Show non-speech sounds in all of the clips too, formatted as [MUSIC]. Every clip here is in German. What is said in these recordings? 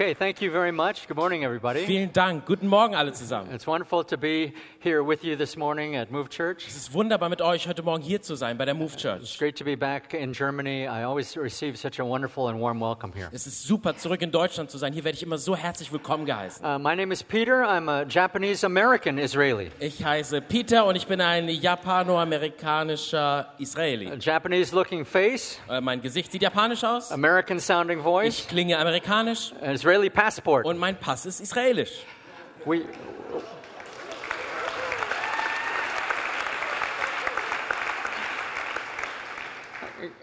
Okay, thank you very much. Good morning, everybody. Vielen Dank. Guten Morgen alle zusammen. It's wonderful to be here with you this morning at Move Church. Es ist wunderbar mit euch heute Morgen hier zu sein bei der Move It's Church. great to be back in Germany. I always receive such a wonderful and warm welcome here. Es ist super zurück in Deutschland zu sein. Hier werde ich immer so herzlich willkommen geheißen. Uh, my name is Peter. I'm a Japanese American Israeli. Ich heiße Peter und ich bin ein japanoamerikanischer Israeli. A Japanese looking face, Äh, mein Gesicht sieht japanisch aus. American sounding voice, Ich klinge amerikanisch an Israeli passport. und mein Pass ist israelisch. We,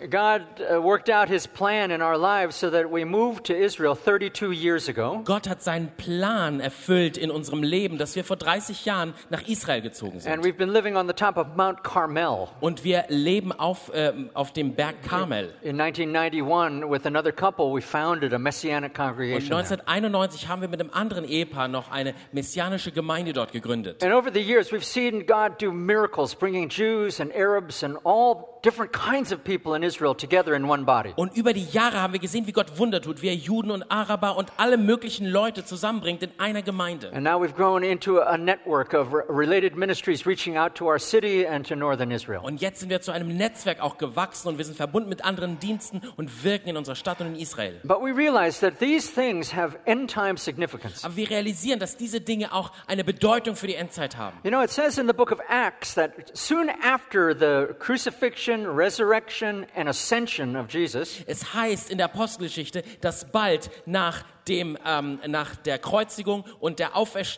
God uh, worked out his plan in our lives so that we moved to Israel 32 years ago. Gott hat seinen Plan erfüllt in unserem Leben, dass wir vor 30 Jahren nach Israel gezogen And sind. we've been living on the top of Mount Carmel. Und wir leben auf, ähm, auf dem Berg Karmel. In 1991, with another couple, we founded a messianic Und congregation. there. 1991 haben wir mit einem anderen Ehepaar noch eine messianische Gemeinde dort gegründet. And over the years, we've seen God do miracles, bringing Jews and Arabs and all different kinds of people in Israel together in one body. Und über die Jahre haben wir gesehen, wie Gott Wunder tut, wie er Juden und Araber und alle möglichen Leute zusammenbringt in einer Gemeinde. And now we've grown into a network of re- related ministries reaching out to our city and to northern Israel. Und jetzt sind wir zu einem Netzwerk auch gewachsen und wir sind verbunden mit anderen Diensten und wirken in unserer Stadt und in Israel. But we realize that these things have end time significance. Aber wir realisieren, dass diese Dinge auch eine Bedeutung für die Endzeit haben. You know, it says in the book of Acts that soon after the crucifixion, resurrection, and ascension of Jesus, Es heißt in der Apostelgeschichte, dass bald nach dem ähm, nach der Kreuzigung und der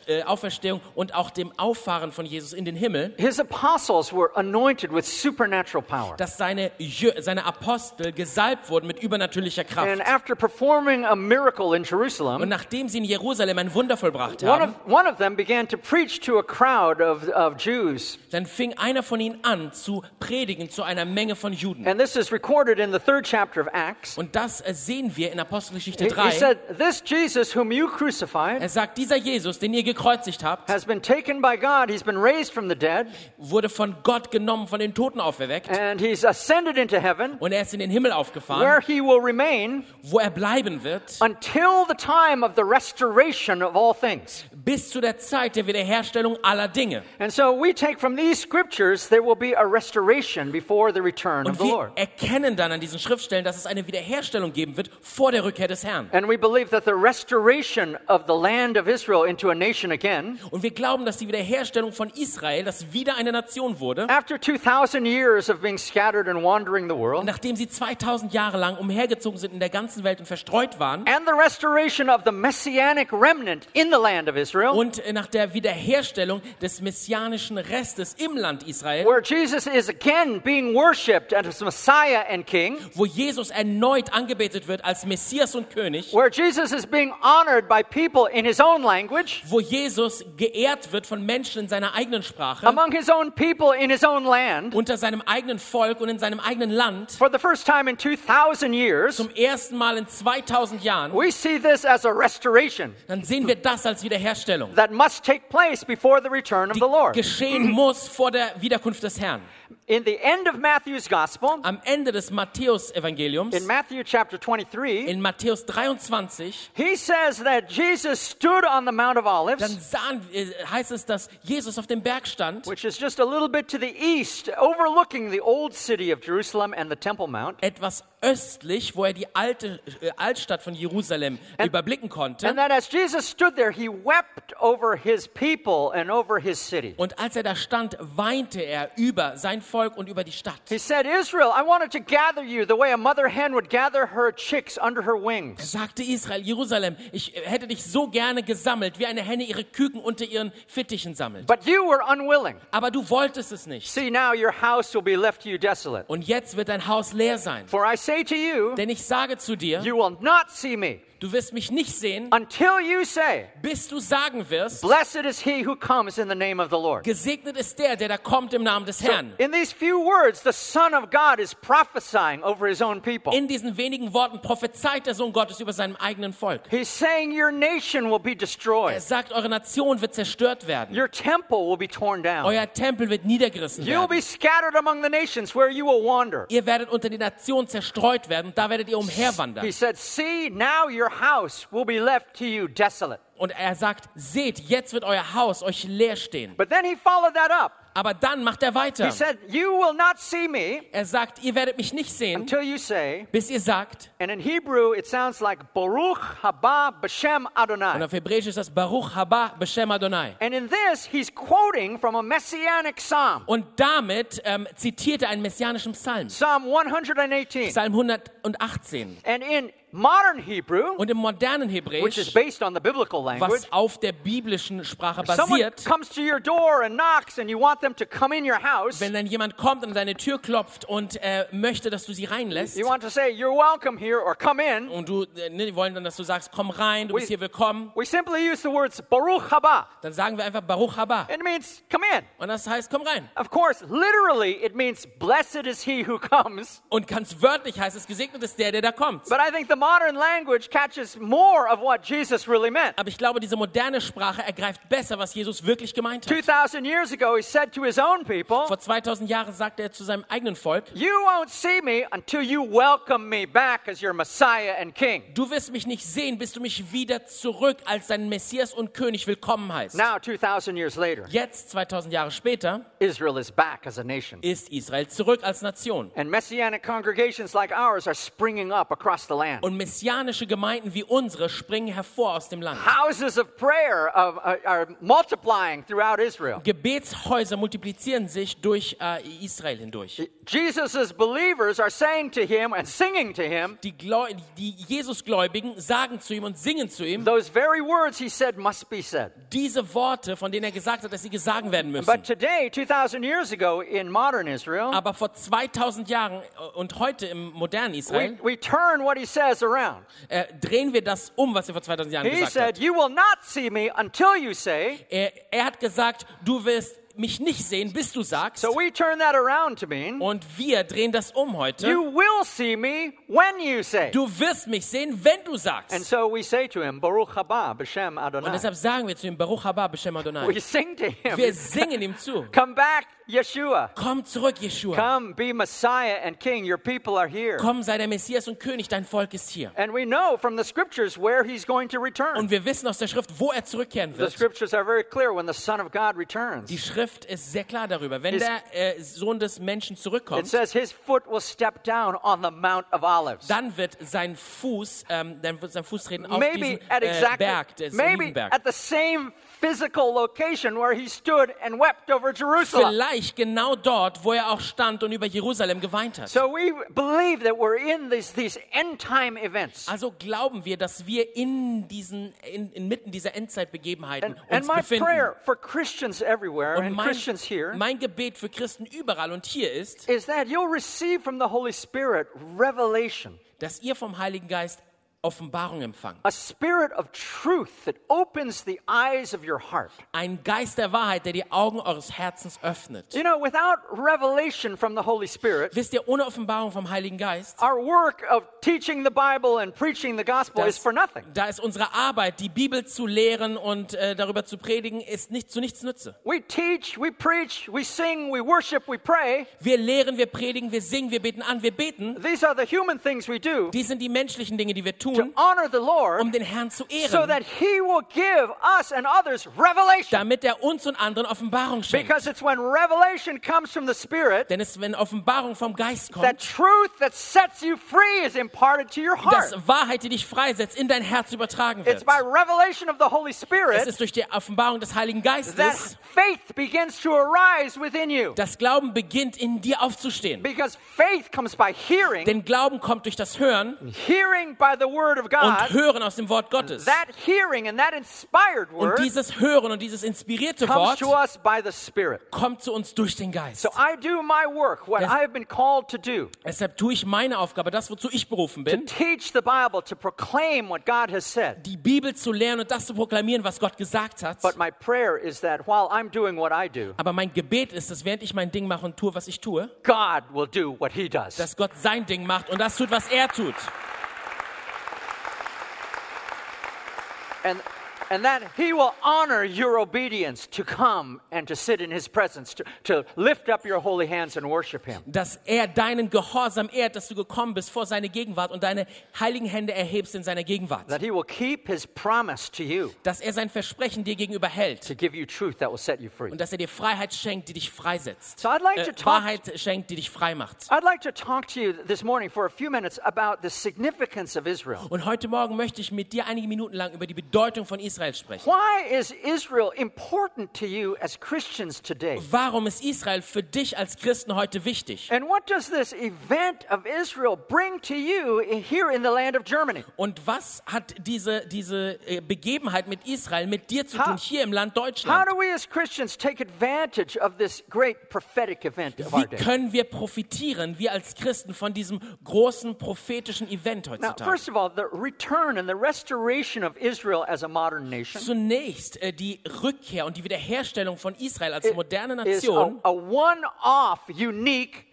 äh, Auferstehung und auch dem Auffahren von Jesus in den Himmel, his apostles were anointed with supernatural power. dass seine seine Apostel gesalbt wurden mit übernatürlicher Kraft. And after performing a miracle in Und Jerusalem, nachdem sie in Jerusalem ein Wunder vollbracht one haben, of, one of them began to preach to a crowd of, of Jews. dann fing einer von ihnen an zu predigen zu einer Menge von Juden. And this is recorded in the third chapter of Acts. Und das äh, sehen wir in Apostelgeschichte He, he 3. said, This Jesus, whom you crucified, Er sagt, dieser Jesus, den ihr gekreuzigt habt, has been taken by God. He's been raised from the dead, wurde von Gott genommen, von den Toten auferweckt. and he's ascended into heaven, Und er ist in den Himmel where aufgefahren, he will remain wo er bleiben wird, until the time of the restoration of all things. bis zu der Zeit der Wiederherstellung aller Dinge. And so we take from these scriptures there will be a restoration before the return of Und the wir Lord. erkennen dann an diesen Schriftstellen, dass es eine Wiederherstellung geben wird vor der Rückkehr des Herrn. And we believe that the restoration of the land of Israel into a nation again, Und wir glauben, dass die Wiederherstellung von Israel, das wieder eine Nation wurde, after 2,000 years of being scattered and wandering the world, nachdem sie 2000 Jahre lang umhergezogen sind in der ganzen Welt und verstreut waren, and the restoration of the messianic remnant in the land of Israel, und nach der Wiederherstellung des messianischen Restes im Land Israel, where Jesus is again being worshipped as Messiah and King, wo Jesus erneut angebetet wird als Messias und König, where Jesus is being honored by people in his own language, wo Jesus geehrt wird von Menschen in seiner eigenen Sprache, among his own people in his own land, unter seinem eigenen Volk und in seinem eigenen Land, for the first time in 2,000 years, zum ersten Mal in 2000 Jahren, we see this as a restoration dann sehen wir das als Wiederherstellung, that must take place before the return of the Lord. geschehen muss vor der Wiederkunft des Herrn. In the end of Matthew's gospel, Am Ende des Matthäus-Evangeliums, in Matthew chapter 23, in Matthäus 23, he says that Jesus stood on the Mount of dann Olives, sahen, äh, heißt es, dass Jesus auf dem Berg stand, which is just a little bit to the east, overlooking the old city of Jerusalem and the Temple Mount. etwas östlich, wo er die alte äh, Altstadt von Jerusalem überblicken konnte. And that as Jesus stood there, he wept over his people and over his city. Und als er da stand, weinte er über sein Volk und über die Stadt. He said, Israel, I wanted to gather you the way a mother hen would gather her chicks under her Er wings. sagte Israel, Jerusalem, ich hätte dich so gerne gesammelt, wie eine Henne ihre Küken unter ihren Fittichen sammelt. But you were unwilling. Aber du wolltest es nicht. See, now your house will be left to you desolate. Und jetzt wird dein Haus leer sein. For I say to you, Denn ich sage zu dir, you will not see me du wirst mich nicht sehen, until you say, bis du sagen wirst, Blessed is he who comes in the name of the Lord. gesegnet ist der, der da kommt im Namen des Herrn. In these few words, the Son of God is prophesying over his own people. In diesen wenigen Worten prophezeit der Sohn Gottes über seinem eigenen Volk. He's saying your nation will be Er destroyed, sagt, eure Nation wird zerstört werden. your temple will be torn down, Euer Tempel wird niedergerissen you'll be werden. scattered among the nations where you will wander. Ihr werdet unter die Nation zerstreut werden und da werdet ihr He umherwandern. said, See, now your your house will be left to you desolate. Und er sagt, seht, jetzt wird euer Haus euch leer stehen. But then he followed that up. Aber dann macht er weiter. He said, You will not see me Er sagt, ihr werdet mich nicht sehen, until you say, bis ihr sagt, and in Hebrew it sounds like Baruch haba b'shem und Adonai. auf Hebräisch ist das Baruch haba b'shem Adonai. And in this, he's quoting from a messianic psalm, Und damit ähm, zitiert er einen messianischen Psalm, Psalm 118. Psalm 118. And in modern Hebrew, Und im modernen which is Hebräisch, based on the biblical language, was auf der biblischen Sprache basiert, comes to your door and knocks and you want them to come in your house, wenn dann jemand kommt und an deine Tür klopft und äh, möchte, dass du sie reinlässt, you want to say, You're welcome here or come in. und du äh, ne, die wollen dann, dass du sagst, komm rein, du bist We- hier willkommen, We simply use the words Baruch haba. dann sagen wir einfach Baruch haba. It means come in. Und das heißt, komm rein. Of course, literally, it means blessed is he who comes. Und ganz wörtlich heißt es, gesegnet ist der, der da kommt. But I think the modern language catches more of what Jesus really meant. Aber ich glaube, diese moderne Sprache ergreift besser, was Jesus wirklich gemeint hat. 2,000 years ago, he said to his own people, Vor 2000 Jahren sagte er zu seinem eigenen Volk, You won't see me until you welcome me back as your Messiah and King. du wirst mich nicht sehen, bis du mich wieder zurück als dein Messias und König willkommen heißt. Now, 2,000 years later, Jetzt, 2000 Jahre später, Israel is back as a nation. ist Israel zurück als Nation. And messianic congregations like ours are springing up across the land. Und messianische Gemeinden wie unsere springen hervor aus dem Land. Houses of prayer of, uh, are multiplying throughout Israel. Gebetshäuser multiplizieren sich durch äh, Israel hindurch. Jesus' believers are saying to him and singing to him Die, Gläu die Jesusgläubigen sagen zu ihm und singen zu ihm those very words he said must be said. diese Worte, von denen er gesagt hat, dass sie gesagt werden müssen. But today, 2,000 years ago in modern Israel, Aber vor 2000 Jahren äh, und heute im modernen we, Israel we turn what he says around. äh, drehen wir das um, was er vor 2000 Jahren He gesagt said, hat. You will not see me until you say. Er, er hat gesagt, du wirst mich nicht sehen, bis du sagst. So we turn that around to mean, Und wir drehen das um heute. You will see me when you say. Du wirst mich sehen, wenn du And sagst. so we say to him, Baruch haba b'shem Und deshalb sagen wir zu ihm, Baruch haba b'shem Adonai. We sing to Wir him, singen ihm zu. [LAUGHS] Come back, Yeshua. Komm zurück, Jeshua. Come, be Messiah and King. Your people are here. Komm, sei der Messias und König, dein Volk ist hier. And we know from the scriptures where he's going to return. Und wir wissen aus der Schrift, wo er zurückkehren The wird. scriptures are very clear when the Son of God returns. Die Schrift ist sehr klar darüber. Wenn Is- der äh, Sohn des Menschen It zurückkommt, says his foot will step down on the Mount of Olives. dann wird sein Fuß, ähm, dann wird sein Fuß treten auf Maybe diesen at äh, exactly, Berg, des maybe Olivenberg. at the same physical location where he stood and wept over Jerusalem. Vielleicht genau dort, wo er auch stand und über Jerusalem geweint hat. So we believe that we're in these, these end time events. Also glauben wir, dass wir in diesen, in, inmitten dieser Endzeitbegebenheiten And, and uns my befinden. prayer for Christians everywhere Und and mein, Christians here mein Gebet für Christen überall und hier ist, is that you'll receive from the Holy Spirit revelation, dass ihr vom Heiligen Geist Offenbarung empfangt. a spirit of truth that opens the eyes of your heart. Ein Geist der Wahrheit, der die Augen eures Herzens öffnet. You know, without revelation from the Holy Spirit, Wisst ihr, ohne Offenbarung vom Heiligen Geist, our work of teaching the Bible and preaching the gospel is das, for nothing. da ist unsere Arbeit, die Bibel zu lehren und äh, darüber zu predigen, ist nicht zu nichts nütze. We teach, we preach, we sing, we worship, we pray. Wir lehren, wir predigen, wir singen, wir beten an, wir beten. These are the human things we do Die sind die menschlichen Dinge, die wir to tun, honor the Lord um den Herrn zu so ehren, that He will give us and others revelation. damit er uns und anderen Offenbarung schenkt. Because it's when revelation comes from the Spirit Denn es, wenn Offenbarung vom Geist that kommt, truth that sets you free is imparted to your heart. dass Wahrheit, die dich freisetzt, in dein Herz übertragen It's wird. by revelation of the Holy Es Spirit ist durch die Offenbarung des Heiligen that Geistes, faith begins to arise within you. dass Glauben beginnt, in dir aufzustehen. Because faith comes by hearing, Denn Glauben kommt durch das Hören hearing by the Word of und God. Hören aus dem Wort Gottes. That hearing and that inspired Und word dieses Hören und dieses inspirierte comes to Wort us by the Spirit. kommt zu uns durch den Geist. So I do my work, what Yes. I have been called to do, Deshalb tue ich meine Aufgabe, das, wozu ich berufen to bin, teach the Bible, to proclaim what God has said. die Bibel zu lernen und das zu proklamieren, was Gott gesagt hat. But my prayer is that while I'm doing what I do, Aber mein Gebet ist, dass während ich mein Ding mache und tue, was ich tue, God will do what He does. dass Gott sein Ding macht und das tut, was er tut. And And that he will honor your obedience to come and to sit in his presence, to, to lift up your holy hands and worship him. dass er deinen Gehorsam ehrt, dass du gekommen bist vor seine Gegenwart und deine heiligen Hände erhebst in seiner Gegenwart. That he will keep his promise to you Dass er sein Versprechen dir gegenüber hält to give you truth that will set you free. und dass er dir Freiheit schenkt, die dich freisetzt. So I'd like to Äh, talk Wahrheit schenkt, die dich frei macht. I'd like to talk to you this morning for a few minutes about the significance of Israel. Und heute Morgen möchte ich mit dir einige Minuten lang über die Bedeutung von Israel sprechen. Why is Israel important to you as Christians today? Warum ist Israel für dich als Christen heute wichtig? And what does this event of Israel bring to you in- here in the land of Germany? Und was hat diese, diese äh, Begebenheit mit Israel mit dir zu tun, hier im Land How Deutschland? do we as Christians take advantage of this great prophetic event of our Wie können wir profitieren, wir als Christen, von diesem großen prophetischen Event Now, heutzutage? first of all, the return and the restoration of Israel as a modern Zunächst äh, die Rückkehr und die Wiederherstellung von Israel als moderne a, Nation a one-off, unique,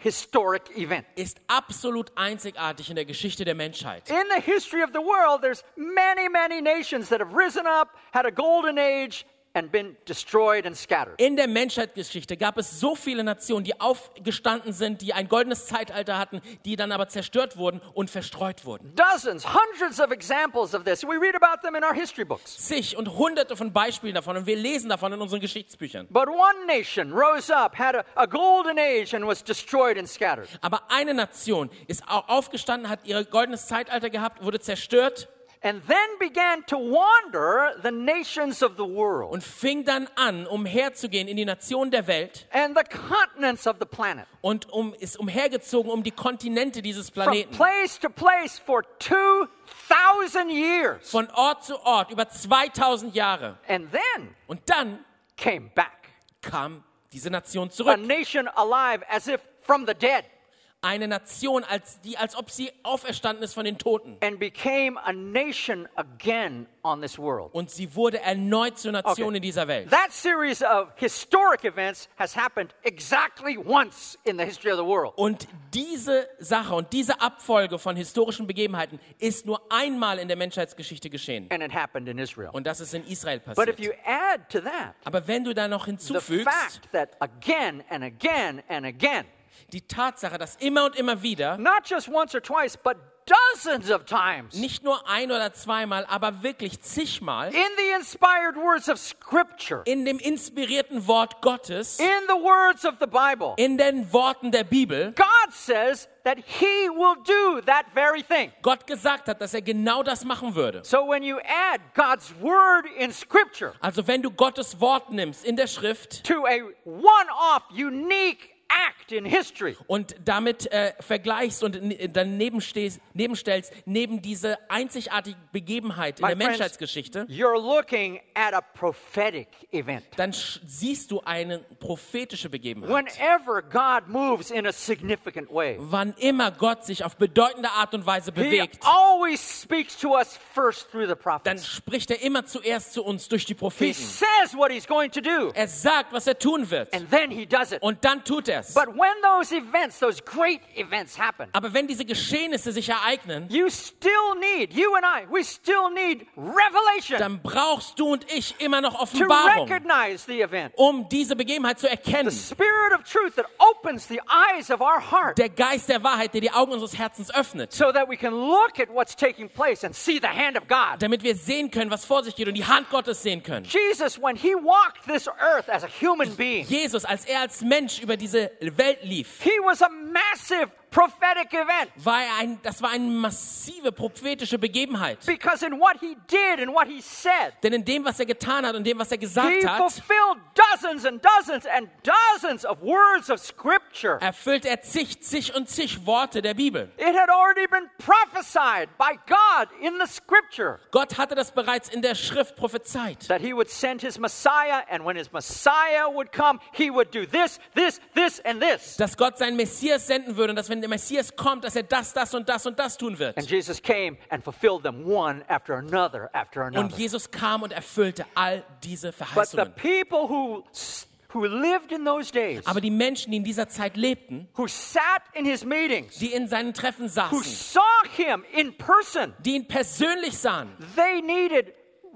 ist absolut einzigartig in der Geschichte der Menschheit. In the history of the world, there's many, many nations that have risen up, had a golden age, and been destroyed and scattered. In der Menschheitsgeschichte gab es so viele Nationen, die aufgestanden sind, die ein goldenes Zeitalter hatten, die dann aber zerstört wurden und verstreut wurden. Dozens, hundreds of examples of this. We read about them in our history books. Zig und hunderte von Beispielen davon und wir lesen davon in unseren Geschichtsbüchern. But one nation rose up, had a, a golden age, and was destroyed and scattered. Aber eine Nation ist au- aufgestanden, hat ihr goldenes Zeitalter gehabt, wurde zerstört And then began to wander the nations of the world und fing dann an, umherzugehen in die Nationen der Welt and the continents of the planet. und um, ist umhergezogen um die Kontinente dieses Planeten. From place to place for 2,000 years. Von Ort zu Ort, über 2000 Jahre. And then Und dann came back. kam diese Nation zurück. A nation alive as if from the dead. Eine Nation, als, die, als ob sie auferstanden ist von den Toten. and became a nation again on this world. Und sie wurde erneut zur Nation Okay. in dieser Welt. That series of historic events has happened exactly once in the history of the world. Und diese Sache und diese Abfolge von historischen Begebenheiten ist nur einmal in der Menschheitsgeschichte geschehen. And it happened in Israel. Und das ist in Israel But passiert. if you add to that Aber wenn du da noch the hinzufügst, fact that again and again and again, die Tatsache, dass immer und immer wieder, not just once or twice, but dozens of times, nicht nur ein oder zweimal, aber wirklich zigmal, in the inspired words of Scripture, in dem inspirierten Wort Gottes, in the words of the Bible, in den Worten der Bibel, God says that He will do that very thing. Gott gesagt hat, dass er genau das machen würde. So when you add God's word in Scripture Also wenn du Gottes Wort nimmst in der Schrift to a one off, unique act in history, und damit äh, vergleichst und n- dann nebenstehst, nebenstellst, neben diese einzigartige Begebenheit in My der friends, Menschheitsgeschichte, you're looking at a prophetic event. dann siehst du eine prophetische Begebenheit. Whenever God moves in a significant way, Wann immer Gott sich auf bedeutende Art und Weise He bewegt, always speaks to us first through the dann prophets. spricht er immer zuerst zu uns durch die He Propheten. says what He's going to do, Er sagt, was er tun wird. and then He does it. Und dann tut er es. But when those events, those great events happen, Aber wenn diese Geschehnisse sich ereignen, you still need, you and I, we still need revelation dann brauchst du und ich immer noch to Offenbarung, recognize the event. um diese Begebenheit zu erkennen. The Spirit of truth that opens the eyes of our heart Der Geist der Wahrheit, der die Augen unseres Herzens öffnet, so that we can look at what's taking place and see the hand of God. damit wir sehen können, was vor sich geht und die Hand Gottes sehen können. Jesus, when he walked this earth as a human being, Jesus, als er als Mensch über diese Welt lief, he was a massive prophetic event war ein, das war eine massive prophetische Begebenheit. because in what he did and what he said, Denn in dem, was er getan hat und dem, was er he gesagt hat, fulfilled dozens and dozens and dozens of words of scripture. erfüllt er zig, zig und zig Worte der Bibel. It had already been prophesied by God in the scripture Gott hatte das bereits in der Schrift prophezeit. that he would send his Messiah, and when his Messiah would come, he would do this, this, this, and this. Dass Gott seinen Messias senden würde und dass wenn der Messias kommt, dass er das, das und das und das tun wird. And Jesus came and fulfilled them one after another after Und another. Jesus kam und erfüllte all diese But the Verheißungen. people who, who lived in those days, Aber die Menschen, die in dieser Zeit lebten, who sat in his meetings, die in seinen Treffen who saßen, saw him in person, die ihn persönlich sahen, they needed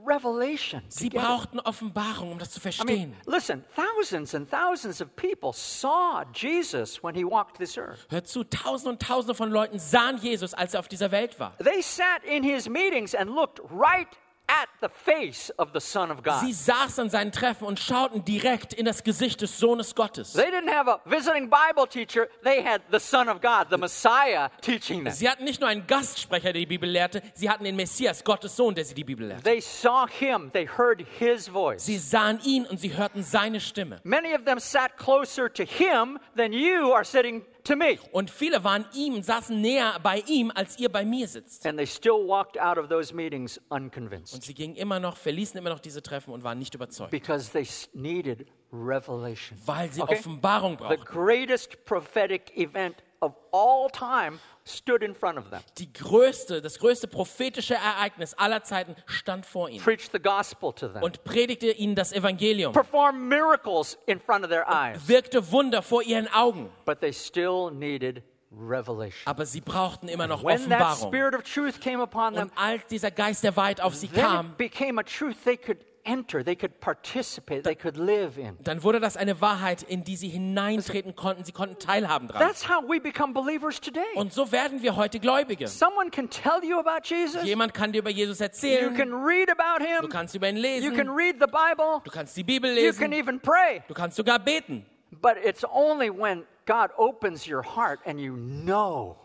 revelation. Sie brauchten Offenbarung, um das zu I mean, verstehen. listen, thousands and thousands of people saw Jesus when he walked this earth. Hört zu, tausende und tausende von Leuten sahen Jesus, als er auf dieser Welt war. They sat in his meetings and looked right at the face of the Son of God. Sie saßen an seinen Treffen und schauten direkt in das Gesicht des Sohnes Gottes. They didn't have a visiting Bible teacher, they had the Son of God, the Messiah, teaching them. Sie hatten nicht nur einen Gastsprecher, der die Bibel lehrte, sie hatten den Messias, Gottes Sohn, der sie die Bibel lehrte. They saw him, they heard his voice. Sie sahen ihn und sie hörten seine Stimme. Many of them sat closer to him than you are sitting to me. Und viele waren ihm, saßen näher bei ihm, als ihr bei mir sitzt. And they still walked out of those meetings unconvinced Und sie gingen immer noch, verließen immer noch diese Treffen und waren nicht überzeugt, because they needed revelation. weil sie Okay? Offenbarung The brauchten. greatest prophetic event of all time stood in front of them. Die größte, das größte prophetische Ereignis aller Zeiten stand vor ihnen Preached the gospel to them. und predigte ihnen das Evangelium, Performed miracles in front of their eyes. wirkte Wunder vor ihren Augen. But they still needed revelation. Aber sie brauchten immer noch When that Offenbarung. spirit of truth came upon them, Und als dieser Geist der Wahrheit auf sie kam, became a truth they could enter, they could participate, they could live in. dann wurde das eine Wahrheit, in die sie hineintreten konnten. Sie konnten teilhaben dran. That's how we become believers today. Und so werden wir heute Gläubige. Someone can tell you about Jesus. Jemand kann dir über Jesus You erzählen. can read about Du him. kannst über ihn You lesen. can read the Bible. Du kannst die Bibel You can lesen. even pray. Du kannst sogar beten. But it's only when God opens your heart and you know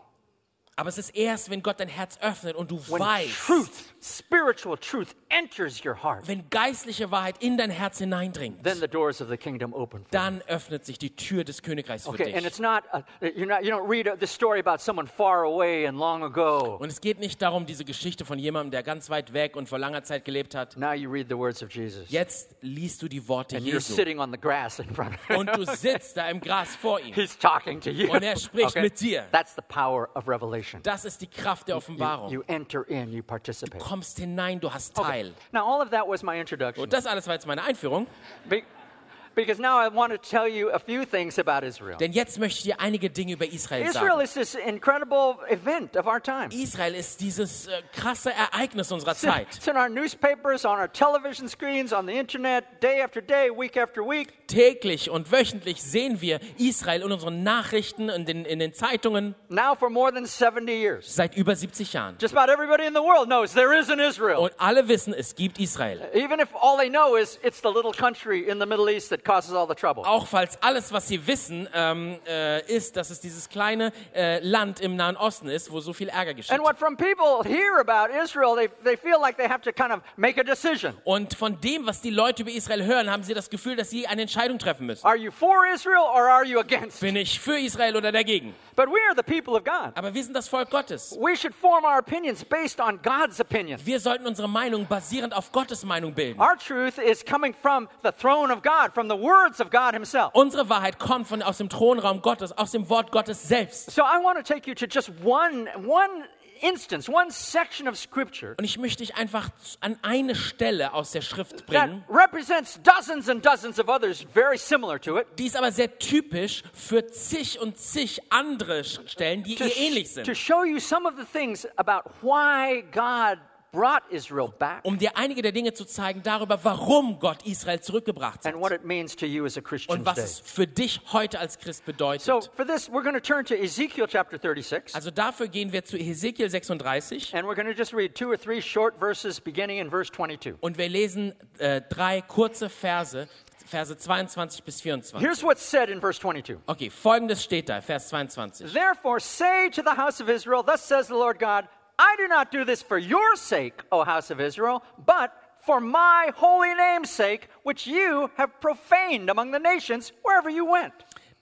Aber es ist erst, wenn Gott dein Herz öffnet und du when weißt, truth, spiritual truth, enters your heart, wenn geistliche Wahrheit in dein Herz hineindringt, then the doors of the kingdom open you. dann öffnet sich die Tür des Königreichs für Okay, and dich. it's not, uh, you're not, you don't read uh, the story about someone far away and long ago. Und es geht nicht darum, diese Geschichte von jemandem, der ganz weit weg und vor langer Zeit gelebt hat. Now you read the words of Jesus. Jetzt liest du die Worte And you're Jesu sitting on the grass in front und du sitzt da im Gras vor ihm. He's talking to you. Und er spricht mit dir. That's the power of revelation. Das ist die Kraft der You, Offenbarung. you enter in, you Du participate. Kommst hinein, du hast Teil. Now, all of that was my introduction. Und das alles war jetzt meine Einführung. Be- because now I want to tell you a few things about Israel. Denn jetzt möchte ich dir einige Dinge über Israel Israel sagen. is this incredible event of our time. Israel ist dieses äh, krasse Ereignis unserer Zeit. it's in our newspapers, on our television screens, on the internet, day after day, week after week. Täglich und wöchentlich sehen wir Israel in unseren Nachrichten und in, in den Zeitungen Now for more than 70 years. seit über 70 Jahren. Just about everybody in the world knows there is an Israel. Und alle wissen, es gibt Israel. Even if all they know is it's the little country in the Middle East that causes all the trouble. Auch falls alles, was sie wissen, ähm, äh, ist, dass es dieses kleine äh, Land im Nahen Osten ist, wo so viel Ärger geschieht. And what from people hear about Israel, they, they feel like they have to kind of make a decision. Und von dem, was die Leute über Israel hören, haben sie das Gefühl, dass sie eine Entscheidung treffen müssen. Are you for Israel or are you against? Bin ich für Israel oder dagegen? But we are the people of God. Aber wir sind das Volk Gottes. We should form our opinions based on God's opinion. Wir sollten unsere Meinung basierend auf Gottes Meinung bilden. Our truth is coming from the throne of God, from the words of God Himself. Unsere Wahrheit kommt von aus dem Thronraum Gottes, aus dem Wort Gottes selbst. So I want to take you to just one, one instance, one section of Scripture Und ich möchte dich einfach an eine Stelle aus der Schrift that bringen, represents dozens and dozens of others very similar to it. die ist aber sehr typisch für zig und zig andere Stellen, die To, ihr ähnlich to sind. show you some of the things about why God Um dir einige der Dinge zu zeigen darüber, warum Gott Israel zurückgebracht hat und was es für dich heute als Christ bedeutet. So for this, we're going to turn to Ezekiel chapter 36. Also dafür gehen wir zu Hesekiel 36 And we're going to just read two or three short verses beginning in verse 22. und wir lesen äh, drei kurze Verse, Verse 22 bis 24. Here's what's said in verse 22. Okay, folgendes steht da, Vers 22. Therefore, say to the house of Israel, Thus says the Lord God, I do not do this for your sake, O house of Israel, but for my holy name's sake, which you have profaned among the nations wherever you went.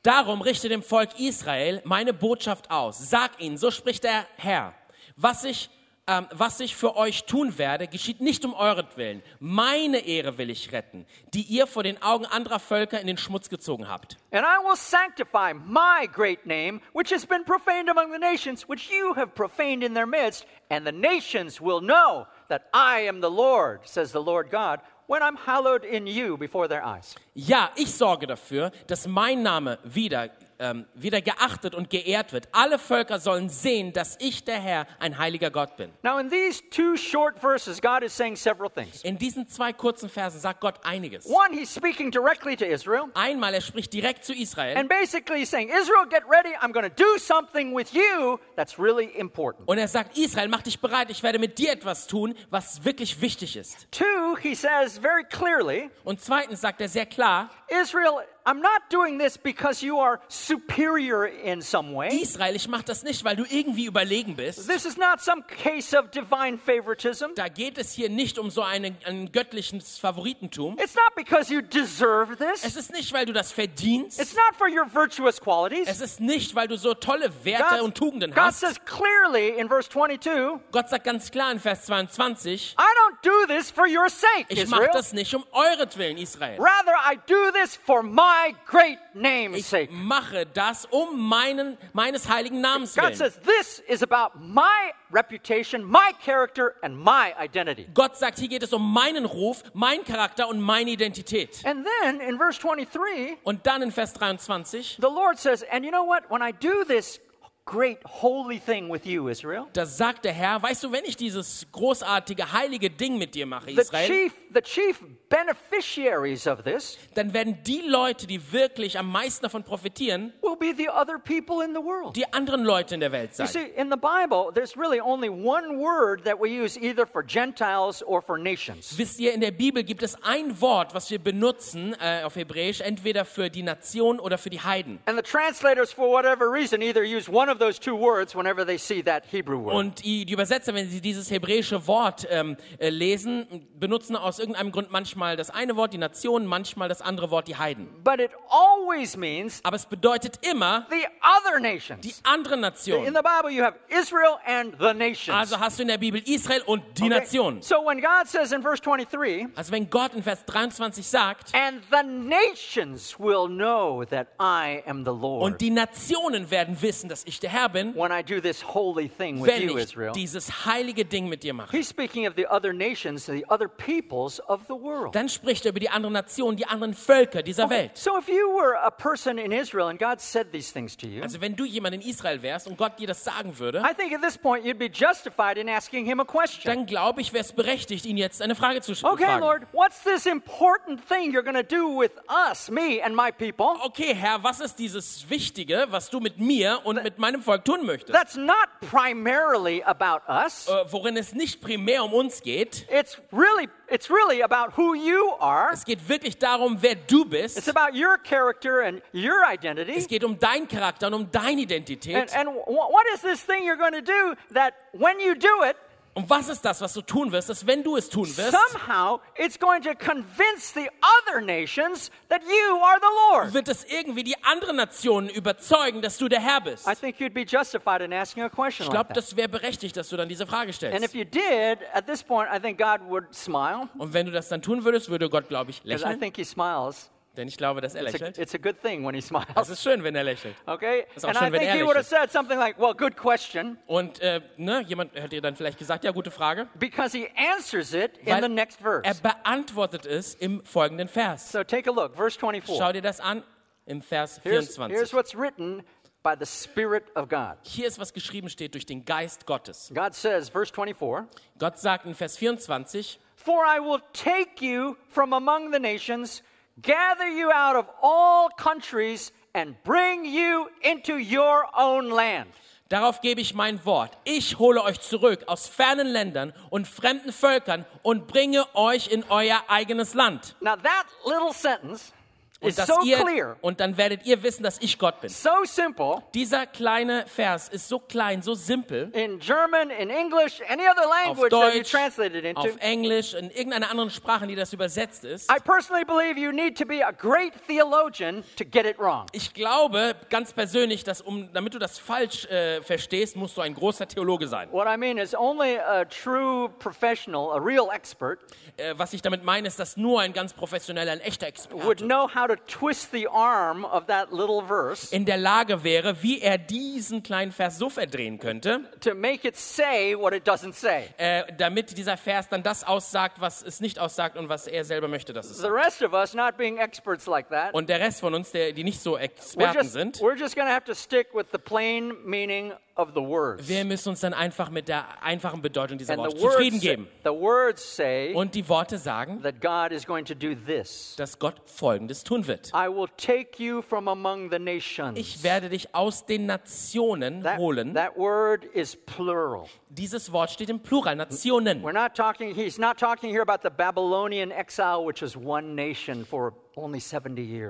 Darum richte dem Volk Israel meine Botschaft aus. Sag ihnen, so spricht der Herr, was ich, ähm, was ich für euch tun werde, geschieht nicht um euretwillen. Meine Ehre will ich retten, die ihr vor den Augen anderer Völker in den Schmutz gezogen habt. And I will sanctify my great name, which has been profaned among the nations, which you have profaned in their midst, and the nations will know that I am the Lord, says the Lord God, when I'm hallowed in you before their eyes. Ja, ich sorge dafür, dass mein Name wieder ähm, wieder geachtet und geehrt wird. Alle Völker sollen sehen, dass ich, der Herr, ein heiliger Gott bin. Now, in these two short verses, God is saying several things. In diesen zwei kurzen Versen sagt Gott einiges. One, he's speaking directly to Israel. Einmal, er spricht direkt zu Israel And basically, he's saying, Israel, get ready. I'm going to do something with you that's really important. und er sagt, Israel, mach dich bereit, ich werde mit dir etwas tun, was wirklich wichtig ist. Two, he says very clearly, Und zweitens sagt er sehr klar, Israel, I'm not doing this because you are superior in some way. Israel, ich mache das nicht, weil du irgendwie überlegen bist. This is not some case of divine favoritism. Da geht es hier nicht um so einen, ein göttliches Favoritentum. It's not because you deserve this. Es ist nicht, weil du das verdienst. It's not for your virtuous qualities. Es ist nicht, weil du so tolle Werte und Tugenden God hast. says clearly in verse 22, Gott sagt ganz klar in Vers 22, I don't do this for your sake, ich mache das nicht um euretwillen, Israel. Rather, I do this for my great name's Ich sake. mache das um meinen, meines heiligen Namens God willen. says this is about my reputation, my character, and my identity. Gott sagt, hier geht es um meinen Ruf, meinen Charakter und meine Identität. And then in verse 23, Und dann in Vers 23, the Lord says, And you know what? When I do this great holy thing with you, Israel, da sagt der Herr, weißt du, wenn ich dieses großartige, heilige Ding mit dir mache, the Israel, chief, the chief beneficiaries of this dann werden die Leute, die wirklich am meisten davon profitieren, will be the other people in the world. die anderen Leute in der Welt You sein. see, in the Bible, there's really only one word that we use either for Gentiles or for nations. Wisst ihr, in der Bibel gibt es ein Wort, was wir benutzen äh, auf Hebräisch, entweder für die Nation oder für die Heiden. And the translators, for whatever reason, either use one of those two words whenever they see that Hebrew word. Und die, die Übersetzer, wenn sie dieses hebräische Wort ähm, äh, lesen, benutzen aus irgendeinem Grund manchmal das eine Wort, die Nation, manchmal das andere Wort, die Heiden. But it always means Aber es bedeutet immer the other nations. die andere In Nation. the Bible, you have Israel and the nations. Also hast du in der Bibel Israel und die Okay? Nation. So when God says in verse 23, Also wenn Gott in Vers 23 sagt, and the nations will know that I am the Lord und die Nationen werden wissen, dass ich der Herr bin, when I do this holy thing with wenn you, ich Israel. dieses heilige Ding mit dir mache. He's speaking of the other nations, the other peoples of the world. Dann spricht er über die anderen Nationen, die anderen Völker dieser Welt. So if you were a person in Israel and God said these things to you, Also wenn du jemand in Israel wärst und Gott dir das sagen würde, I think at this point you'd be justified in asking him a question. dann glaube ich, wäre es berechtigt, ihn jetzt eine Frage zu Okay, fragen. Lord, what's this important thing you're going to do with us, me and my people? Okay, Herr, was ist dieses Wichtige, was du mit mir und mit meinem Volk tun möchtest? That's not primarily about us. Äh, worin es nicht primär um uns geht. It's really it's really about who you are. Es geht wirklich darum, wer du bist. It's about your character and your identity. Es geht um deinen Charakter und um deine Identität. And, and what is this thing you're going to do that when you do it, Und was ist das, was du tun wirst, dass wenn du es tun wirst, somehow it's going to convince the other nations that you are the Lord? wird es irgendwie die anderen Nationen überzeugen, dass du der Herr bist. I think you'd be justified in asking a question Ich like glaube, that. das wäre berechtigt, dass du dann diese Frage And stellst. if you did, at this point, I think God would smile. Und wenn du das dann tun würdest, würde Gott, glaube ich, Because I lächeln. think He smiles. Denn ich glaube, dass er It's a, lächelt. it's a good thing when He Es smiles. ist schön, wenn er lächelt. [LAUGHS] Okay? Ist auch And schön, I wenn think er He would have said something like, well, good question. Und äh, ne, jemand hätte dann vielleicht gesagt, ja, gute Frage. Because He answers it in Weil the next er verse. beantwortet es im folgenden Vers. So take a look, verse 24. Schau dir das an im Vers Here's, here's 24. what's written by the Spirit of God. Hier ist, was geschrieben steht durch den Geist Gottes. God says, verse 24, Gott sagt in Vers 24, For I will take you from among the nations, gather you out of all countries, and bring you into your own land. Darauf gebe ich mein Wort. Ich hole euch zurück aus fernen Ländern und fremden Völkern und bringe euch in euer eigenes Land. Now, that little sentence Und, dass so ihr, clear, und dann werdet ihr wissen, dass ich Gott bin. so simple. Dieser kleine Vers ist so klein, so simpel. In German, in English, any other Auf language that you Deutsch, translate it into. auf Englisch, in irgendeiner anderen Sprache, die das übersetzt ist. I personally believe you need to be a great theologian to get it wrong. Ich glaube ganz persönlich, dass um, damit du das falsch äh, verstehst, musst du ein großer Theologe sein. What I mean is only a true professional, a real expert, Äh, was ich damit meine, ist, dass nur ein ganz professioneller, ein echter would Experte know how to twist the arm of that little verse in der Lage wäre, wie er diesen kleinen Vers so verdrehen könnte, to make it say what it doesn't say. äh, damit dieser Vers dann das aussagt, was es nicht aussagt und was er selber möchte, dass es The sagt. rest of us, not being experts like that, Und der Rest von uns, der, die nicht so we're Experten just, sind, we're just going to have to stick with the plain meaning of the words. wir müssen uns dann einfach mit der einfachen Bedeutung dieser And Worte zufrieden geben. the words say Und die Worte sagen, that God is going to do this. dass Gott Folgendes tun wird. I will take you from among the nations. Ich werde dich aus den Nationen That, holen. that word is plural. Dieses Wort steht im Plural, Nationen. We're not talking, he's not talking here about the Babylonian exile, which was one nation for only 70 years.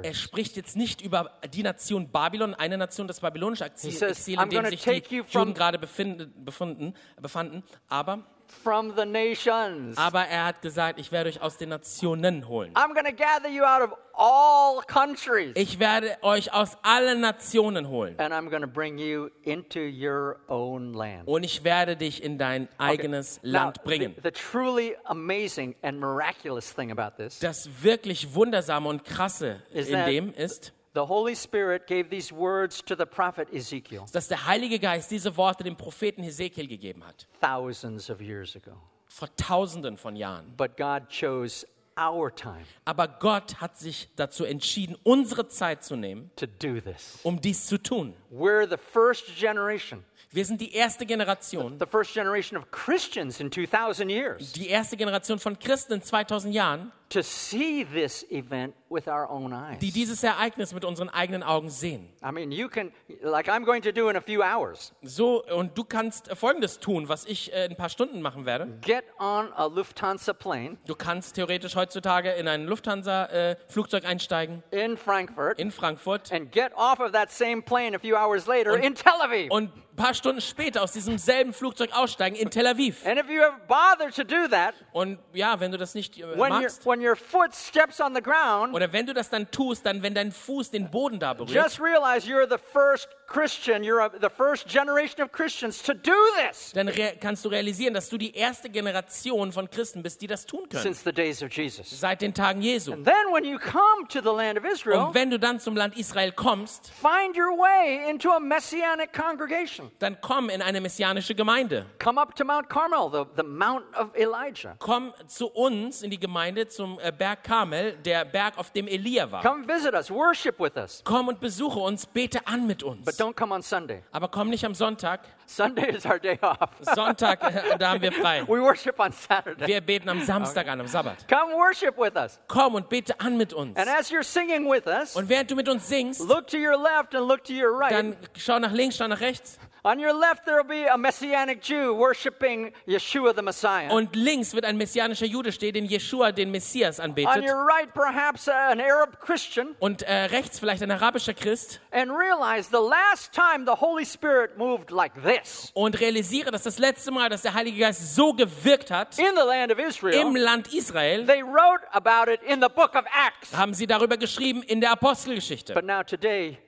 Er spricht jetzt nicht über die Nation Babylon, eine Nation, das babylonische Exil, He says, Exil "I'm in dem sich die Juden gerade befinden, befunden, befanden. Aber, From the nations. aber er hat gesagt, ich werde euch aus den Nationen holen. I'm going to gather you out of all countries. Ich werde euch aus allen Nationen holen. And I'm going to bring you into your own land. Und ich werde dich in dein eigenes Now, Land bringen. The, the truly amazing and miraculous thing about this Das wirklich Wundersame und Krasse in dem ist, the Holy Spirit gave these words to the prophet Ezekiel dass der Heilige Geist diese Worte dem Propheten Hesekiel gegeben hat. thousands of years ago. Vor tausenden von Jahren. But God chose our time Aber Gott hat sich dazu entschieden, unsere Zeit zu nehmen, to do this. um dies zu tun. We're the first generation, Wir sind die erste Generation, the first generation of Christians in 2000 years die erste Generation von Christen in 2000 Jahren, to see this event with our own eyes. die dieses Ereignis mit unseren eigenen Augen sehen. I mean, you can, like I'm going to do in a few hours, So, und du kannst äh, Folgendes tun, was ich äh, in ein paar Stunden machen werde. get on a Lufthansa plane Du kannst theoretisch heutzutage in ein Lufthansa-Flugzeug einsteigen in Frankfurt in Frankfurt and get off of that same plane a few hours later in Tel Aviv. und paar Stunden später aus diesem selben Flugzeug aussteigen in Tel Aviv. And if you ever bother to do that, Und ja, wenn du das nicht äh, when, your magst, when your foot steps on the ground, oder wenn du das dann tust, dann wenn dein Fuß den Boden da berührt, just realize you're the first Christian, you're a, the first generation of Christians to do this dann kannst du realisieren, dass du die erste Generation von Christen bist, die das tun können. since the days of Jesus. Seit den Tagen Jesu. And then when you come to the land of Israel, Und wenn du dann zum Land Israel kommst, find your way into a messianic congregation. dann komm in eine messianische Gemeinde. Come up to Mount Carmel, the, the Mount of Elijah. Komm zu uns in die Gemeinde zum äh, Berg Karmel, der Berg, auf dem Elia war. Come visit us, worship with us. Komm und besuche uns, bete an mit uns. But don't come on Sunday. Aber komm nicht am Sonntag. Sunday is our day off. [LAUGHS] Sonntag, äh, da haben wir frei. we worship on Saturday. Wir beten am Samstag an, am Sabbat. Come worship with us. Komm und bete an mit uns. And as you're singing with us, Und während du mit uns singst, look to your left and look to your right. dann schau nach links, schau nach rechts. On your left, there will be a messianic Jew worshiping Yeshua the Messiah. Und links wird ein messianischer Jude stehen, den Jeshua, den Messias, On anbetet. your right, perhaps uh, an Arab Christian. Und äh, rechts vielleicht ein arabischer Christ. And realize the last time the Holy Spirit moved like this Und realisiere, dass das letzte Mal, dass der Heilige Geist so gewirkt hat in the land of im Israel, Land Israel, they wrote about it in the book of Acts. haben sie darüber geschrieben in der Apostelgeschichte. But now, today,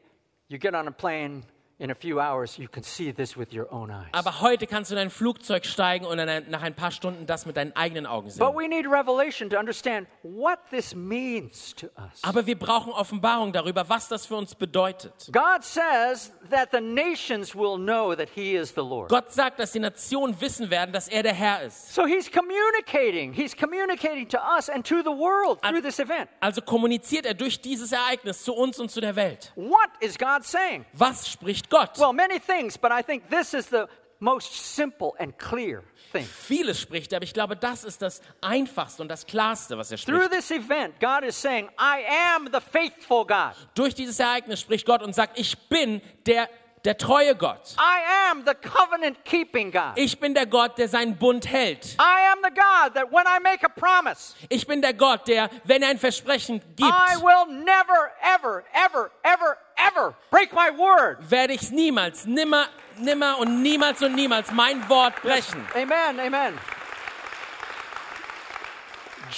you get on a plane in a few hours, you can see this with your own eyes. Aber heute kannst du in ein Flugzeug steigen und nach ein paar Stunden das mit deinen eigenen Augen But sehen. we need revelation to understand what this means to us. Aber wir brauchen Offenbarung darüber, was das für uns bedeutet. God says that the nations will know that He is the Lord. Gott sagt, dass die Nationen wissen werden, dass er der Herr ist. So He's communicating. He's communicating to us and to the world through this event. Also kommuniziert er durch dieses Ereignis zu uns und zu der Welt. What is God saying? Was spricht Gott? Well, many things, but I think this is the most simple and clear thing. Vieles spricht er, aber ich glaube, das ist das Einfachste und das Klarste, was er Through spricht. this event, God is saying, I am the faithful God. Durch dieses Ereignis spricht Gott und sagt, ich bin der, der treue Gott. I am the covenant keeping God. Ich bin der Gott, der seinen Bund hält. I am the God that when I make a promise, Ich bin der Gott, der, wenn er ein Versprechen gibt, I will never, ever, ever, ever, ever break my word. werde ich niemals, nimmer, nimmer und niemals und niemals mein Wort brechen. Amen, amen.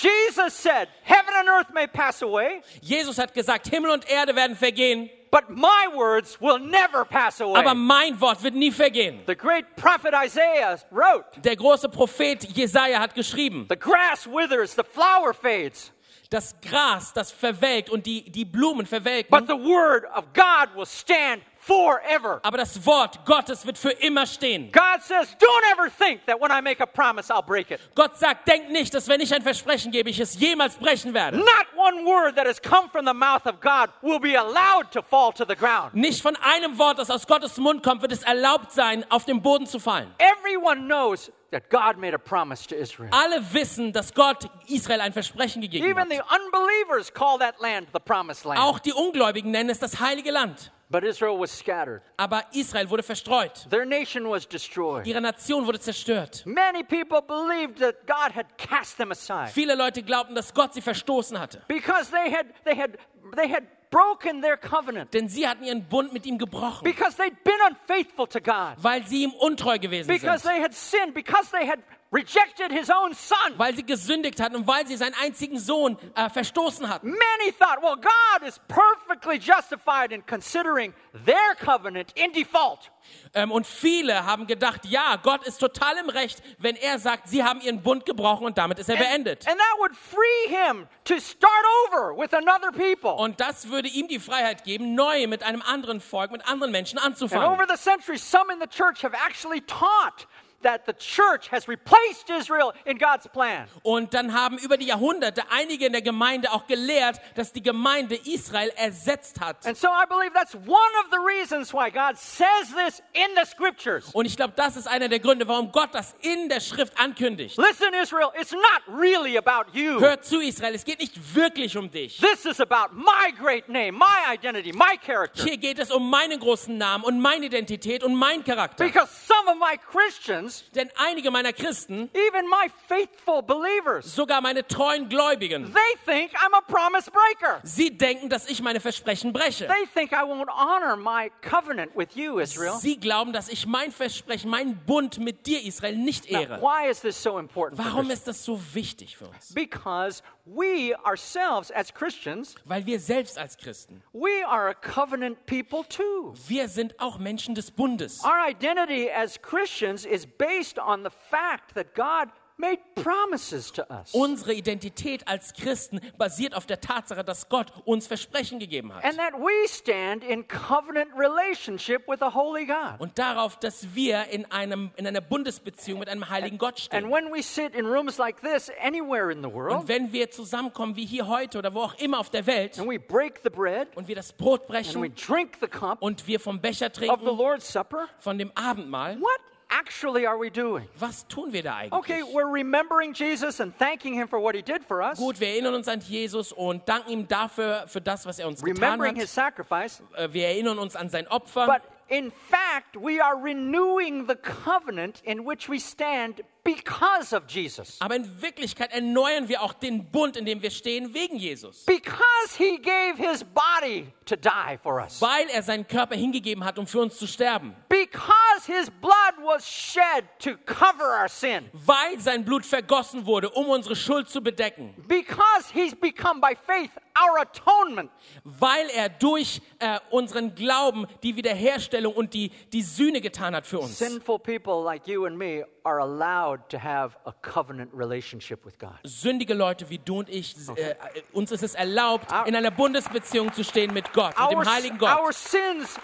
Jesus said, Heaven and earth may pass away, Jesus hat gesagt, Himmel und Erde werden vergehen, but my words will never pass away. aber mein Wort wird nie vergehen. The great prophet Isaiah wrote, Der große Prophet Jesaja hat geschrieben, The grass withers, the flower fades, Das Gras, das verwelkt und die, die Blumen verwelken. but the word of God will stand forever. Aber das Wort Gottes wird für immer stehen. God says, don't ever think that when I make a promise, I'll break it. Gott sagt, denk nicht, dass wenn ich ein Versprechen gebe, ich es jemals brechen werde. Not one word that has come from the mouth of God will be allowed to fall to the ground. Nicht von einem Wort, das aus Gottes Mund kommt, wird es erlaubt sein, auf den Boden zu fallen. Everyone knows that God made a promise to Israel. Alle wissen, dass Gott Israel ein Versprechen gegeben Even hat. the unbelievers call that land the promised land. Auch die Ungläubigen nennen es das heilige Land. But Israel was scattered. Aber Israel wurde verstreut. Their nation was destroyed. Ihre Nation wurde zerstört. Many people believed that God had cast them aside Viele Leute glaubten, dass Gott sie verstoßen hatte. because they had they had they had broken their covenant. Denn sie hatten ihren Bund mit ihm gebrochen. Because they'd been unfaithful to God. Weil sie ihm untreu gewesen Because sind. they had sinned, because they had rejected his own son. Weil sie gesündigt hatten und weil sie seinen einzigen Sohn äh, verstoßen hatten. Many thought, well, God is perfectly justified in considering their covenant in default. Ähm, und viele haben gedacht, ja, Gott ist total im Recht, wenn er sagt, sie haben ihren Bund gebrochen und damit ist er beendet. And that would free him to start over with another people. Und das würde ihm die Freiheit geben, neu mit einem anderen Volk, mit anderen Menschen And anzufangen. over the centuries, some in the church have actually taught that the church has replaced Israel in God's plan. Und dann haben über die Jahrhunderte einige in der Gemeinde auch gelehrt, dass die Gemeinde Israel ersetzt hat. And so I believe that's one of the reasons why God says this in the scriptures. Und ich glaube, das ist einer der Gründe, warum Gott das in der Schrift ankündigt. Listen, Israel, it's not really about you. Hör zu, Israel, es geht nicht wirklich um dich. This is about my great name, my identity, my character. Hier geht es um meinen großen Namen und meine Identität und meinen Charakter. Because some of my Christians, Denn einige meiner Christen, even my faithful believers, sogar meine treuen Gläubigen, they think I'm a promise breaker. sie denken, dass ich meine Versprechen breche. They think I won't honor my covenant with you, Israel. Sie glauben, dass ich mein Versprechen, meinen Bund mit dir, Israel, nicht Now, ehre. why is this so important? Warum ist das so wichtig für uns? Because we ourselves, as Christians, Weil wir selbst als Christen, we are a covenant people too. wir sind auch Menschen des Bundes. Our identity as Christians is based on the fact that God made promises to us. Unsere Identität als Christen basiert auf der Tatsache, dass Gott uns Versprechen gegeben hat. And that we stand in covenant relationship with a holy God. Und darauf, dass wir in, einem, in einer Bundesbeziehung mit einem heiligen Gott And stehen. when we sit in rooms like this anywhere in the Und world, wenn wir zusammenkommen, wie hier heute oder wo auch immer auf der Welt, and we break the bread, und wir das Brot and we brechen drink the cup und wir vom Becher of the trinken, Lord's Supper, von dem Abendmahl, what actually are we doing? was tun wir da Okay, eigentlich? we're remembering Jesus and thanking him for what he did for us, Gut, wir erinnern uns an Jesus und danken ihm dafür, für das, was er uns getan remembering his hat. sacrifice. Äh, Wir erinnern uns an sein Opfer. But in fact, we are renewing the covenant in which we stand because of Jesus. Aber in Wirklichkeit erneuern wir auch den Bund, in dem wir stehen, wegen Jesus. Because he gave his body to die for us. Weil er seinen Körper hingegeben hat, um für uns zu sterben. Because his blood was shed to cover our sin. Weil sein Blut vergossen wurde, um unsere Schuld zu bedecken. Because he's become by faith our atonement. Weil er durch äh, unseren Glauben die Wiederherstellung und die, die Sühne getan hat für uns. Sinful people like you and me are allowed to have a covenant relationship with God. Sündige Leute wie du und ich, äh, äh, uns ist es erlaubt, in einer Bundesbeziehung zu stehen mit Gott, mit Our, dem heiligen our sins,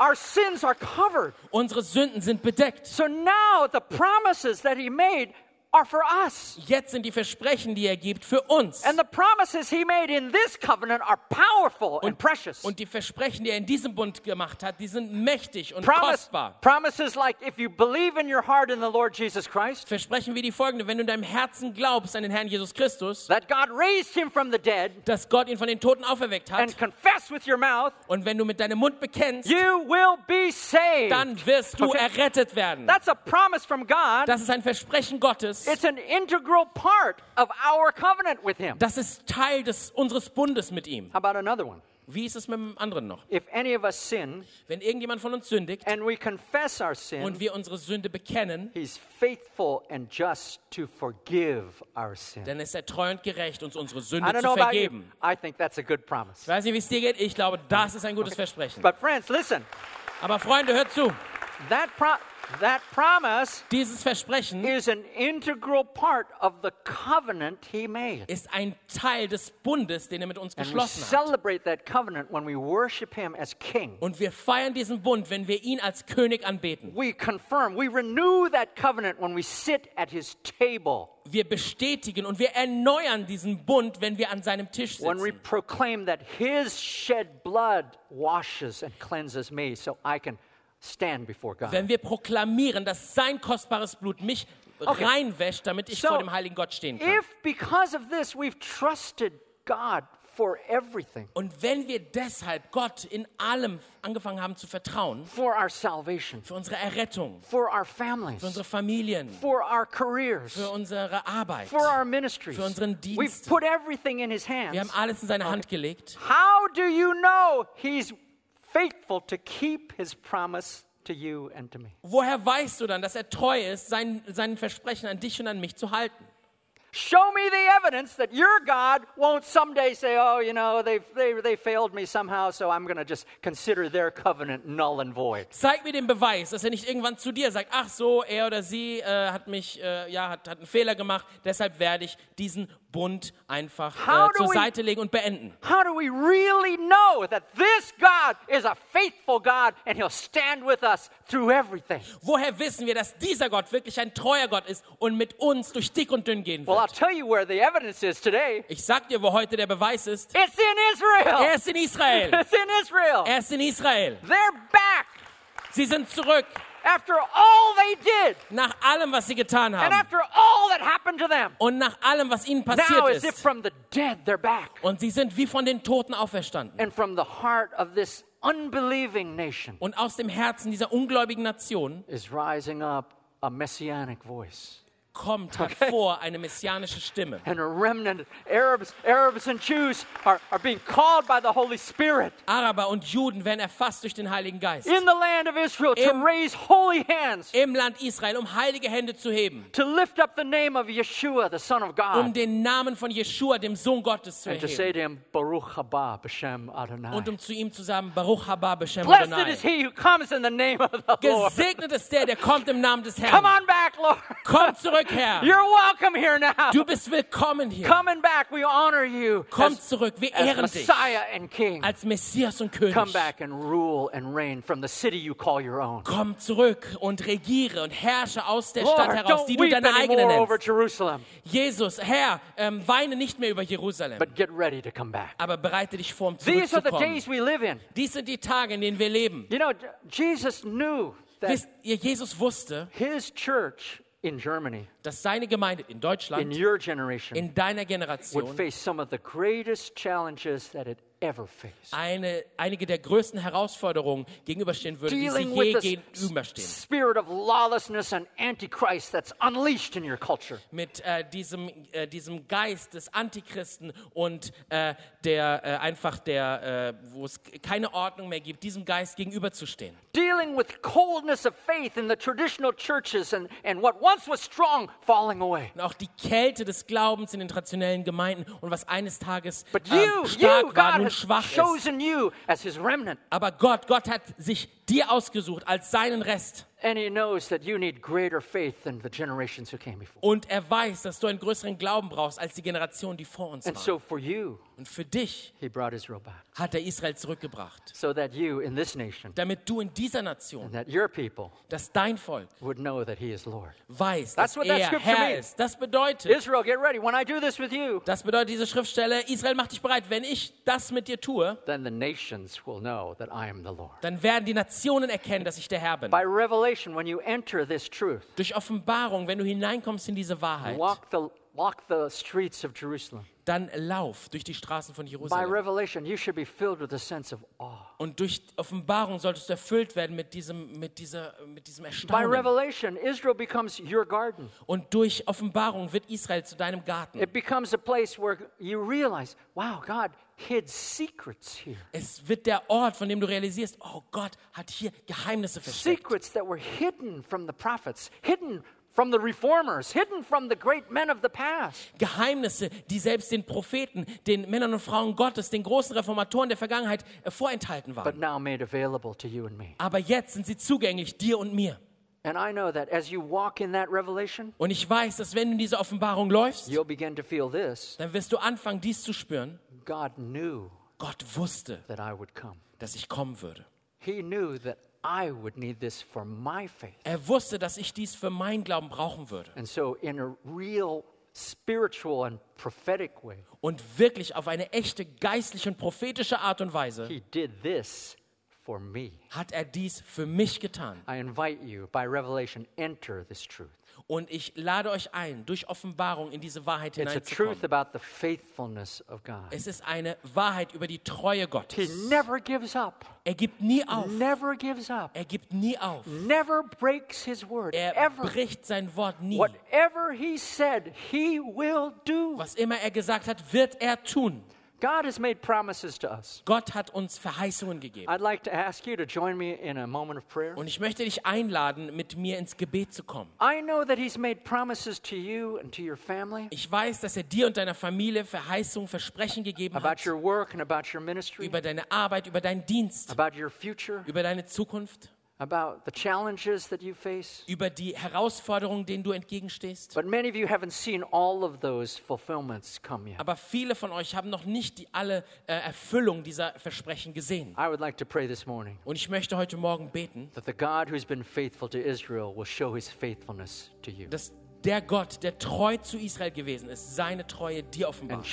our sins are covered. Unsere Sünden sind bedeckt. So now the promises that he made are for us. Jetzt sind die Versprechen, die er gibt, für uns. And the promises he made in this covenant are powerful and precious. Und die Versprechen, die er in diesem Bund gemacht hat, die sind mächtig und Promise, kostbar. promises like if you believe in your heart in the Lord Jesus Christ, Versprechen wie die folgende, wenn du in deinem Herzen glaubst an den Herrn Jesus Christus, that God raised him from the dead, dass Gott ihn von den Toten auferweckt and hat, confess with your mouth, und wenn du mit deinem Mund bekennst, you will be saved. dann wirst du Okay. errettet werden. That's a promise from God. Das ist ein Versprechen Gottes. It's an integral part of our covenant with him. Das ist Teil des, unseres Bundes mit ihm. How about another one? Wie ist es mit dem anderen noch? If any of us sin Wenn irgendjemand von uns sündigt and we confess our und sin, wir unsere Sünde bekennen, he's faithful and just to forgive our sin. dann ist er treu und gerecht, uns unsere I Sünde zu vergeben. I think that's a good promise. Ich weiß nicht, wie es dir geht. Ich glaube, das ist ein gutes Versprechen. But friends, listen. Aber Freunde, hört zu. That pro- That promise Dieses Versprechen is an integral part of the covenant he made. ist ein Teil des Bundes, den er mit uns And we geschlossen hat. celebrate that covenant when we worship him as king. Und wir feiern diesen Bund, wenn wir ihn als König anbeten. We confirm, we renew that covenant when we sit at his table, Wir bestätigen und wir erneuern diesen Bund, wenn wir an seinem Tisch when we sitzen. proclaim that his shed blood washes and cleanses me so I can stand before God. Wenn wir proklamieren, dass sein kostbares Blut mich Okay. reinwäscht, damit ich So, vor dem heiligen Gott stehen kann. If because of this we've trusted God for everything, Und wenn wir deshalb Gott in allem angefangen haben zu vertrauen, for our salvation, für unsere Errettung, for our families, für unsere Familien, for our careers, für unsere Arbeit, for our ministries, für unseren we've Dienst. put everything in his wir haben hands. alles in seine Hand gelegt. How do you know he's faithful to keep his promise to you and to me? Woher weißt du dann, dass er treu ist, sein, sein Versprechen an dich und an mich zu halten? Show me the evidence that your God won't someday say, oh, you know, they, they, they failed me somehow, so I'm going to just consider their covenant null and void. Zeig mir den Beweis, dass er nicht irgendwann zu dir sagt, ach so, er oder sie äh, hat mich, äh, ja, hat, hat einen Fehler gemacht, deshalb werde ich diesen Bund einfach äh, zur we- Seite legen und beenden. How do we really know that this God is a faithful God and he'll stand with us through everything? Woher wissen wir, dass dieser Gott wirklich ein treuer Gott ist und mit uns durch dick und dünn gehen Well, wird? tell you where the evidence is today. Ich sag dir, wo heute der Beweis ist. It's in Israel. Er ist in Israel. [LAUGHS] It's in Israel. Er ist in Israel. They're back Sie sind zurück after all they did nach allem, was sie getan and haben after all that happened to them. und nach allem, was ihnen Now, passiert as if ist. from the dead, they're back. Und sie sind wie von den Toten auferstanden. And from the heart of this unbelieving nation Und aus dem Herzen dieser ungläubigen Nation is rising up a messianic voice. Kommt hervor eine messianische Stimme. And a remnant, Arabs, Arabs and Jews are, are being called by the Holy Spirit Araber und Juden werden erfasst durch den Heiligen Geist. in the land of Israel to Im- raise holy hands, Im Land Israel, um heilige Hände zu heben. to lift up the name of Yeshua, the Son of Um God, den Namen von Jeschua, dem Sohn Gottes, zu and to say erheben. to him, Baruch haba b'shem Adonai. Und um zu ihm zu sagen, Baruch haba b'Shem Blessed Adonai. is he who comes in the name of the Lord. Gesegnet ist der, der kommt im Namen des Come Herrn. on back, Lord. Komm zurück, Herr. You're welcome here now. Du bist willkommen hier. Coming back, we honor you Komm as, zurück, wir as ehren dich Messiah and King. als Messias und König. Come back and rule and reign from the city you call your own. Komm zurück und regiere und herrsche aus der Stadt Lord, heraus, don't die du deine eigene anymore over nennst. Jerusalem, Jesus, Herr, ähm, weine nicht mehr über Jerusalem, but get ready to come back. aber bereite dich vor, um These are the days we live in. Dies sind die Tage, in denen wir leben. You know, Jesus knew that Wisst ihr, Jesus wusste, his church in Germany, dass seine Gemeinde in Deutschland, in your generation, in deiner Generation, would face some of the greatest challenges that it. Eine, einige der größten Herausforderungen gegenüberstehen würde, die sie je gegenüberstehen. s- spirit of lawlessness and antichrist that's unleashed in your culture. Mit äh, diesem, äh, diesem Geist des Antichristen und äh, der äh, einfach der, äh, wo es keine Ordnung mehr gibt, diesem Geist gegenüberzustehen. Dealing with coldness of faith in the traditional churches and, and what once was strong falling away. Und auch die Kälte des Glaubens in den traditionellen Gemeinden und was eines Tages ähm, you, you, stark war, God schwach ist. Aber Gott, Gott hat sich dir ausgesucht als seinen Rest. Und er weiß, dass du einen größeren Glauben brauchst als die Generation, die vor uns war. Und für dich he brought Israel back. hat er Israel zurückgebracht, So that you in this nation, damit du in dieser Nation, and that your people dass dein Volk would know that he is Lord. weiß, That's dass what that er scripture Herr means. ist. Das bedeutet, Israel, get ready. When I do this with you, das bedeutet diese Schriftstelle, Israel macht dich bereit. Wenn ich das mit dir tue, then the nations will know that I am the Lord. dann werden die Nationen erkennen, dass ich der Herr bin. By revelation, when you enter this truth, Durch Offenbarung, wenn du hineinkommst in diese Wahrheit, walk the, walk the streets of Jerusalem. dann lauf durch die Straßen von Jerusalem. Und durch Offenbarung solltest du erfüllt werden mit diesem, mit dieser, mit diesem Erstaunen. Und durch Offenbarung wird Israel zu deinem Garten. It becomes a place where you realize, wow, God hid secrets here. Es wird der Ort, von dem du realisierst, oh Gott hat hier Geheimnisse versteckt. Secrets that were hidden from the prophets, hidden from the reformers, hidden from the great men of the past. Geheimnisse, die selbst den Propheten, den Männern und Frauen Gottes, den großen Reformatoren der Vergangenheit äh, vorenthalten but waren. now made available to you and me. Aber jetzt sind sie zugänglich dir und mir. And I know that as you walk in that revelation, Und ich weiß, dass wenn du in diese Offenbarung läufst, you'll begin to feel this dann wirst du anfangen, dies zu spüren. God knew Gott wusste, that I would come. dass ich kommen würde. He knew that I would need this for my faith. Er wusste, dass ich dies für meinen Glauben brauchen würde. And so, in a real spiritual and prophetic way, Und wirklich auf eine echte geistliche und prophetische Art und Weise He did this for me. hat er dies für mich getan. I invite you, by revelation, enter this truth. Und ich lade euch ein, durch Offenbarung in diese Wahrheit It's a truth hineinzukommen. about the faithfulness of God. Es ist eine Wahrheit über die Treue He Gottes. never gives up, Er gibt nie auf. never gives up, Er gibt nie auf. never breaks His word, Er ever. bricht sein Wort nie. Whatever He said, He will do. Was immer er gesagt hat, wird er tun. God has made promises to us. Gott hat uns Verheißungen gegeben. I'd like to ask you to join me in a moment of prayer. Und ich möchte dich einladen, mit mir ins Gebet zu kommen. I know that He's made promises to you and to your family Ich weiß, dass er dir und deiner Familie Verheißungen, Versprechen gegeben about hat your work and about your ministry, über deine Arbeit, über deinen Dienst, about your future, über deine Zukunft, about the challenges that you face. über die Herausforderungen, denen du entgegenstehst. But many of you haven't seen all of those fulfillments come yet. Aber viele von euch haben noch nicht die alle äh, Erfüllung dieser Versprechen gesehen. I would like to pray this morning Und ich möchte heute Morgen beten, that the God who's been faithful to Israel will show his faithfulness to you. dass der Gott, der treu zu Israel gewesen ist, seine Treue dir offenbart.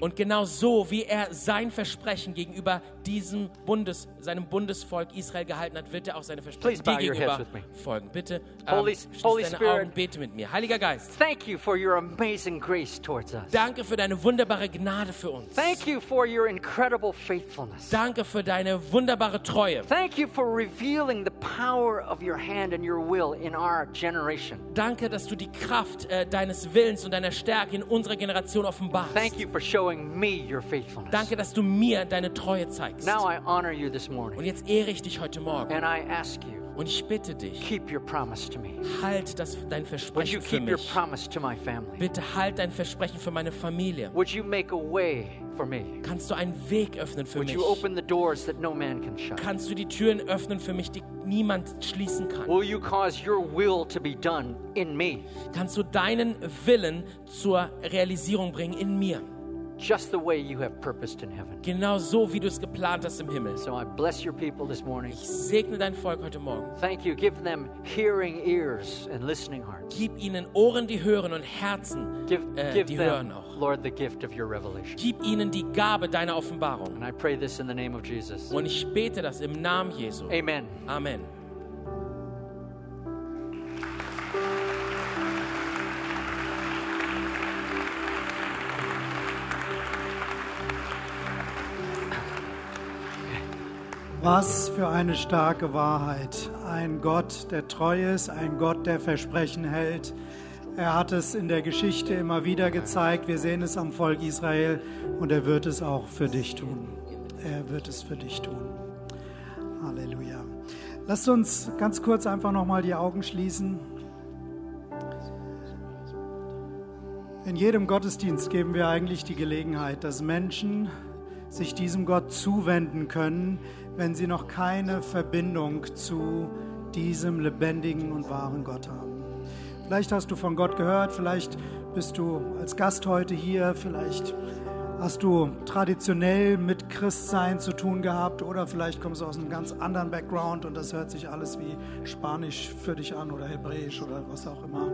Und genau so, wie er sein Versprechen gegenüber diesem Bundes, seinem Bundesvolk Israel gehalten hat, wird er auch seine Versprechen dir gegenüber folgen. Bitte Holy- ähm, schließ Holy deine Spirit. Augen, bete mit mir. Heiliger Geist, Thank you for your amazing grace towards us. danke für deine wunderbare Gnade für uns. Thank you for your incredible faithfulness. Danke für deine wunderbare Treue. Thank you for revealing the power of your hand and your will in our generation. Danke, dass du die Kraft äh, deines Willens und deiner Stärke in unserer Generation offenbarst. Thank you for showing me your faithfulness. Danke, dass du mir deine Treue zeigst. Now I honor you this Und morning jetzt ehre ich dich heute Morgen. and I ask you, Und ich bitte dich, keep your promise to me. halt das, dein Versprechen für your mich. promise to my family? Bitte halt dein Versprechen für meine Familie. Would you make a way for me? Kannst du einen Weg öffnen für Would mich? you open the doors that no man can shut? Kannst du die Türen öffnen für mich, die niemand schließen kann? Will you cause your will to be done in me, Kannst du deinen Willen zur Realisierung bringen in mir? Just the way you have purposed in heaven? Genau so, wie du es geplant hast im Himmel. So I bless your people this morning. Ich segne dein Volk heute Morgen. Thank you. Give them hearing ears and listening hearts. Gib ihnen Ohren, die hören und Herzen, Give, äh, give die them, hören auch. Lord, the gift of your revelation. Gib ihnen die Gabe deiner Offenbarung. And I pray this in the name of Jesus. Und ich bete das im Namen Jesu. Amen. Amen. Was für eine starke Wahrheit. Ein Gott, der treu ist, ein Gott, der Versprechen hält. Er hat es in der Geschichte immer wieder gezeigt. Wir sehen es am Volk Israel und er wird es auch für dich tun. Er wird es für dich tun. Halleluja. Lasst uns ganz kurz einfach nochmal die Augen schließen. In jedem Gottesdienst geben wir eigentlich die Gelegenheit, dass Menschen sich diesem Gott zuwenden können, wenn sie noch keine Verbindung zu diesem lebendigen und wahren Gott haben. Vielleicht hast du von Gott gehört, vielleicht bist du als Gast heute hier, vielleicht hast du traditionell mit Christsein zu tun gehabt oder vielleicht kommst du aus einem ganz anderen Background und das hört sich alles wie Spanisch für dich an oder Hebräisch oder was auch immer.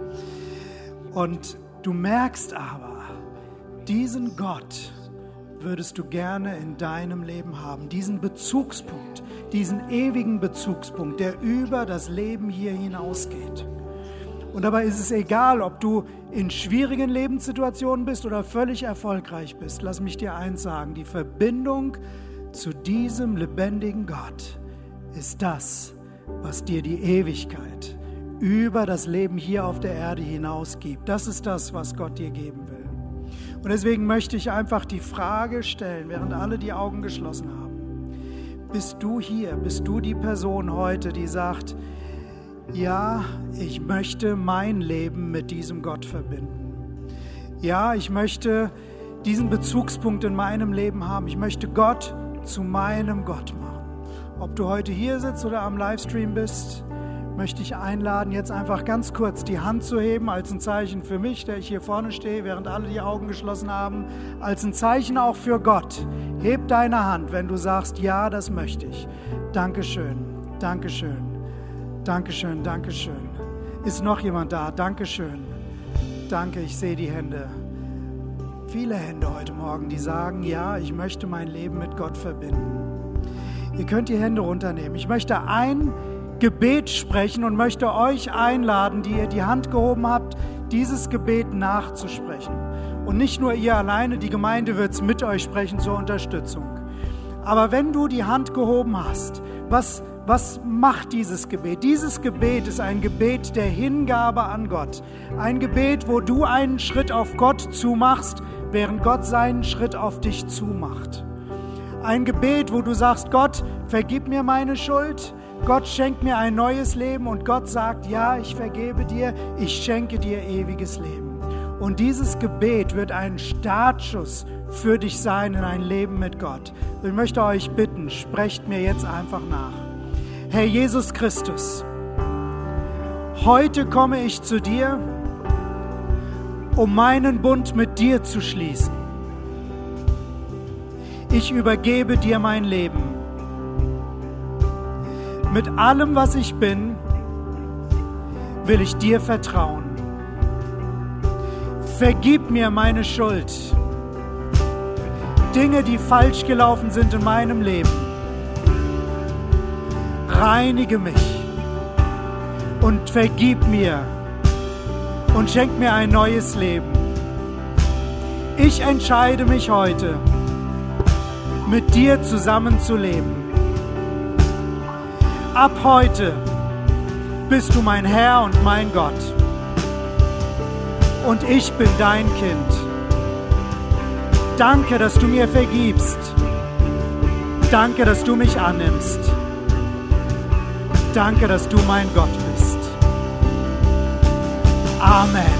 Und du merkst aber, diesen Gott würdest du gerne in deinem Leben haben, diesen Bezugspunkt, diesen ewigen Bezugspunkt, der über das Leben hier hinausgeht. Und dabei ist es egal, ob du in schwierigen Lebenssituationen bist oder völlig erfolgreich bist. Lass mich dir eins sagen, die Verbindung zu diesem lebendigen Gott ist das, was dir die Ewigkeit über das Leben hier auf der Erde hinaus gibt. Das ist das, was Gott dir geben will. Und deswegen möchte ich einfach die Frage stellen, während alle die Augen geschlossen haben. Bist du hier, bist du die Person heute, die sagt, ja, ich möchte mein Leben mit diesem Gott verbinden. Ja, ich möchte diesen Bezugspunkt in meinem Leben haben. Ich möchte Gott zu meinem Gott machen. Ob du heute hier sitzt oder am Livestream bist, möchte ich einladen, jetzt einfach ganz kurz die Hand zu heben, als ein Zeichen für mich, der ich hier vorne stehe, während alle die Augen geschlossen haben, als ein Zeichen auch für Gott. Heb deine Hand, wenn du sagst, ja, das möchte ich. Dankeschön, Dankeschön, Dankeschön, Dankeschön. Ist noch jemand da? Dankeschön. Danke, ich sehe die Hände. Viele Hände heute Morgen, die sagen, ja, ich möchte mein Leben mit Gott verbinden. Ihr könnt die Hände runternehmen. Ich möchte ein Gebet sprechen und möchte euch einladen, die ihr die Hand gehoben habt, dieses Gebet nachzusprechen. Und nicht nur ihr alleine, die Gemeinde wird es mit euch sprechen zur Unterstützung. Aber wenn du die Hand gehoben hast, was, was macht dieses Gebet? Dieses Gebet ist ein Gebet der Hingabe an Gott. Ein Gebet, wo du einen Schritt auf Gott zumachst, während Gott seinen Schritt auf dich zumacht. Ein Gebet, wo du sagst, Gott, vergib mir meine Schuld, Gott schenkt mir ein neues Leben und Gott sagt, ja, ich vergebe dir, ich schenke dir ewiges Leben. Und dieses Gebet wird ein Startschuss für dich sein in ein Leben mit Gott. Ich möchte euch bitten, sprecht mir jetzt einfach nach. Herr Jesus Christus, heute komme ich zu dir, um meinen Bund mit dir zu schließen. Ich übergebe dir mein Leben mit allem, was ich bin, will ich dir vertrauen. Vergib mir meine Schuld. Dinge, die falsch gelaufen sind in meinem Leben. Reinige mich und vergib mir und schenk mir ein neues Leben. Ich entscheide mich heute, mit dir zusammenzuleben ab heute bist du mein Herr und mein Gott. Und ich bin dein Kind. Danke, dass du mir vergibst. Danke, dass du mich annimmst. Danke, dass du mein Gott bist. Amen.